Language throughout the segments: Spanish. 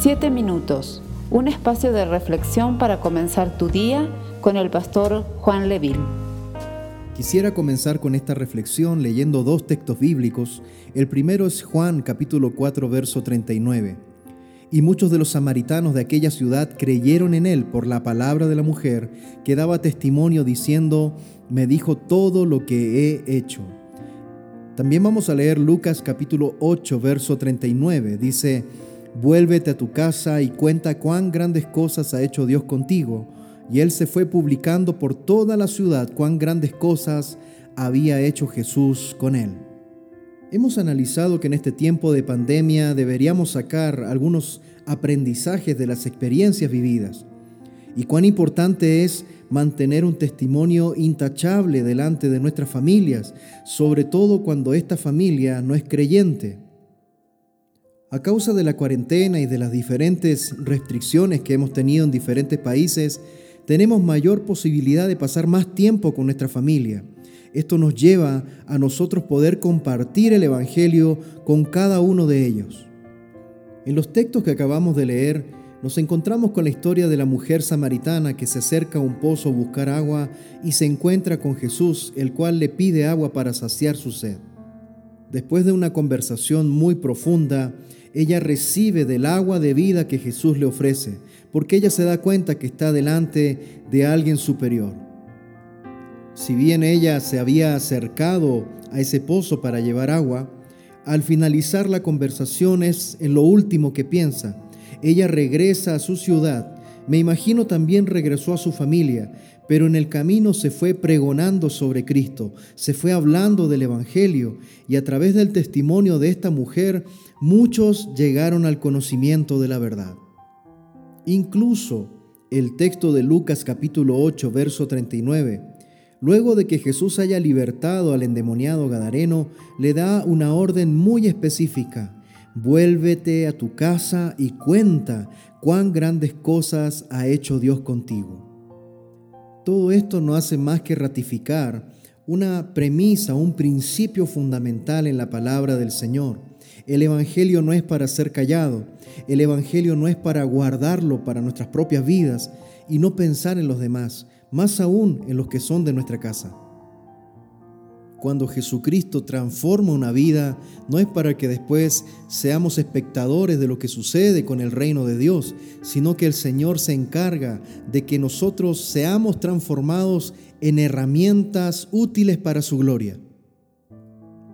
Siete minutos, un espacio de reflexión para comenzar tu día con el pastor Juan Leville. Quisiera comenzar con esta reflexión leyendo dos textos bíblicos. El primero es Juan capítulo 4 verso 39. Y muchos de los samaritanos de aquella ciudad creyeron en él por la palabra de la mujer que daba testimonio diciendo, me dijo todo lo que he hecho. También vamos a leer Lucas capítulo 8 verso 39. Dice, Vuélvete a tu casa y cuenta cuán grandes cosas ha hecho Dios contigo. Y él se fue publicando por toda la ciudad cuán grandes cosas había hecho Jesús con él. Hemos analizado que en este tiempo de pandemia deberíamos sacar algunos aprendizajes de las experiencias vividas y cuán importante es mantener un testimonio intachable delante de nuestras familias, sobre todo cuando esta familia no es creyente. A causa de la cuarentena y de las diferentes restricciones que hemos tenido en diferentes países, tenemos mayor posibilidad de pasar más tiempo con nuestra familia. Esto nos lleva a nosotros poder compartir el Evangelio con cada uno de ellos. En los textos que acabamos de leer, nos encontramos con la historia de la mujer samaritana que se acerca a un pozo a buscar agua y se encuentra con Jesús, el cual le pide agua para saciar su sed. Después de una conversación muy profunda, ella recibe del agua de vida que Jesús le ofrece, porque ella se da cuenta que está delante de alguien superior. Si bien ella se había acercado a ese pozo para llevar agua, al finalizar la conversación es en lo último que piensa. Ella regresa a su ciudad. Me imagino también regresó a su familia, pero en el camino se fue pregonando sobre Cristo, se fue hablando del Evangelio y a través del testimonio de esta mujer muchos llegaron al conocimiento de la verdad. Incluso el texto de Lucas capítulo 8, verso 39, luego de que Jesús haya libertado al endemoniado Gadareno, le da una orden muy específica. Vuélvete a tu casa y cuenta cuán grandes cosas ha hecho Dios contigo. Todo esto no hace más que ratificar una premisa, un principio fundamental en la palabra del Señor. El Evangelio no es para ser callado, el Evangelio no es para guardarlo para nuestras propias vidas y no pensar en los demás, más aún en los que son de nuestra casa. Cuando Jesucristo transforma una vida, no es para que después seamos espectadores de lo que sucede con el reino de Dios, sino que el Señor se encarga de que nosotros seamos transformados en herramientas útiles para su gloria.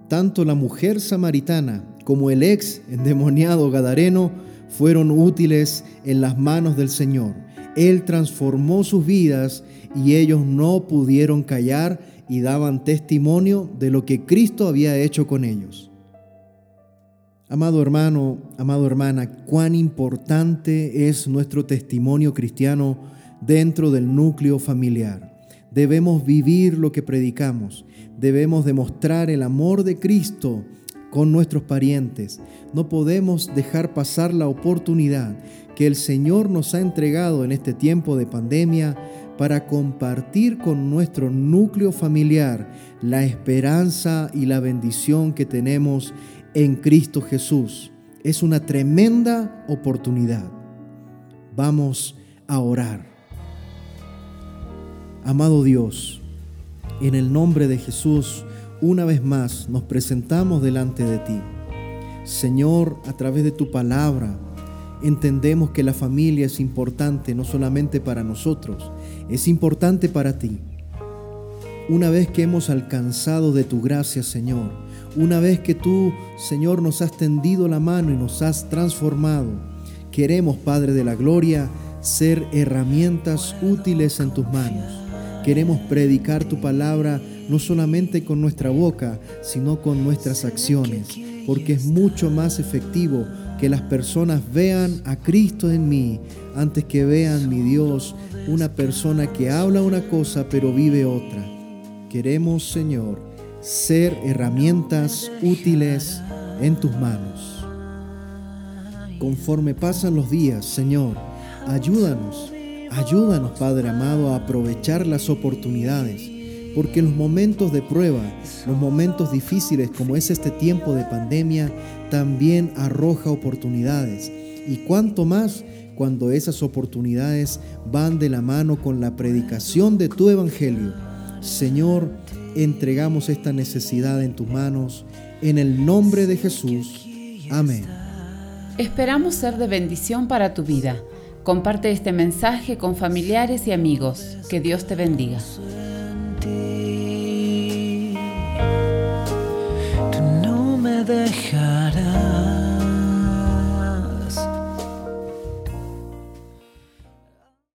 Tanto la mujer samaritana como el ex endemoniado Gadareno fueron útiles en las manos del Señor. Él transformó sus vidas y ellos no pudieron callar y daban testimonio de lo que Cristo había hecho con ellos. Amado hermano, amado hermana, cuán importante es nuestro testimonio cristiano dentro del núcleo familiar. Debemos vivir lo que predicamos, debemos demostrar el amor de Cristo con nuestros parientes. No podemos dejar pasar la oportunidad que el Señor nos ha entregado en este tiempo de pandemia para compartir con nuestro núcleo familiar la esperanza y la bendición que tenemos en Cristo Jesús. Es una tremenda oportunidad. Vamos a orar. Amado Dios, en el nombre de Jesús, una vez más nos presentamos delante de ti. Señor, a través de tu palabra, entendemos que la familia es importante no solamente para nosotros, es importante para ti. Una vez que hemos alcanzado de tu gracia, Señor, una vez que tú, Señor, nos has tendido la mano y nos has transformado, queremos, Padre de la Gloria, ser herramientas útiles en tus manos. Queremos predicar tu palabra no solamente con nuestra boca, sino con nuestras acciones, porque es mucho más efectivo que las personas vean a Cristo en mí antes que vean mi Dios, una persona que habla una cosa pero vive otra. Queremos, Señor, ser herramientas útiles en tus manos. Conforme pasan los días, Señor, ayúdanos, ayúdanos, Padre amado, a aprovechar las oportunidades porque los momentos de prueba, los momentos difíciles como es este tiempo de pandemia, también arroja oportunidades. y cuánto más cuando esas oportunidades van de la mano con la predicación de tu evangelio. Señor, entregamos esta necesidad en tus manos, en el nombre de Jesús. Amén. Esperamos ser de bendición para tu vida. Comparte este mensaje con familiares y amigos. Que Dios te bendiga.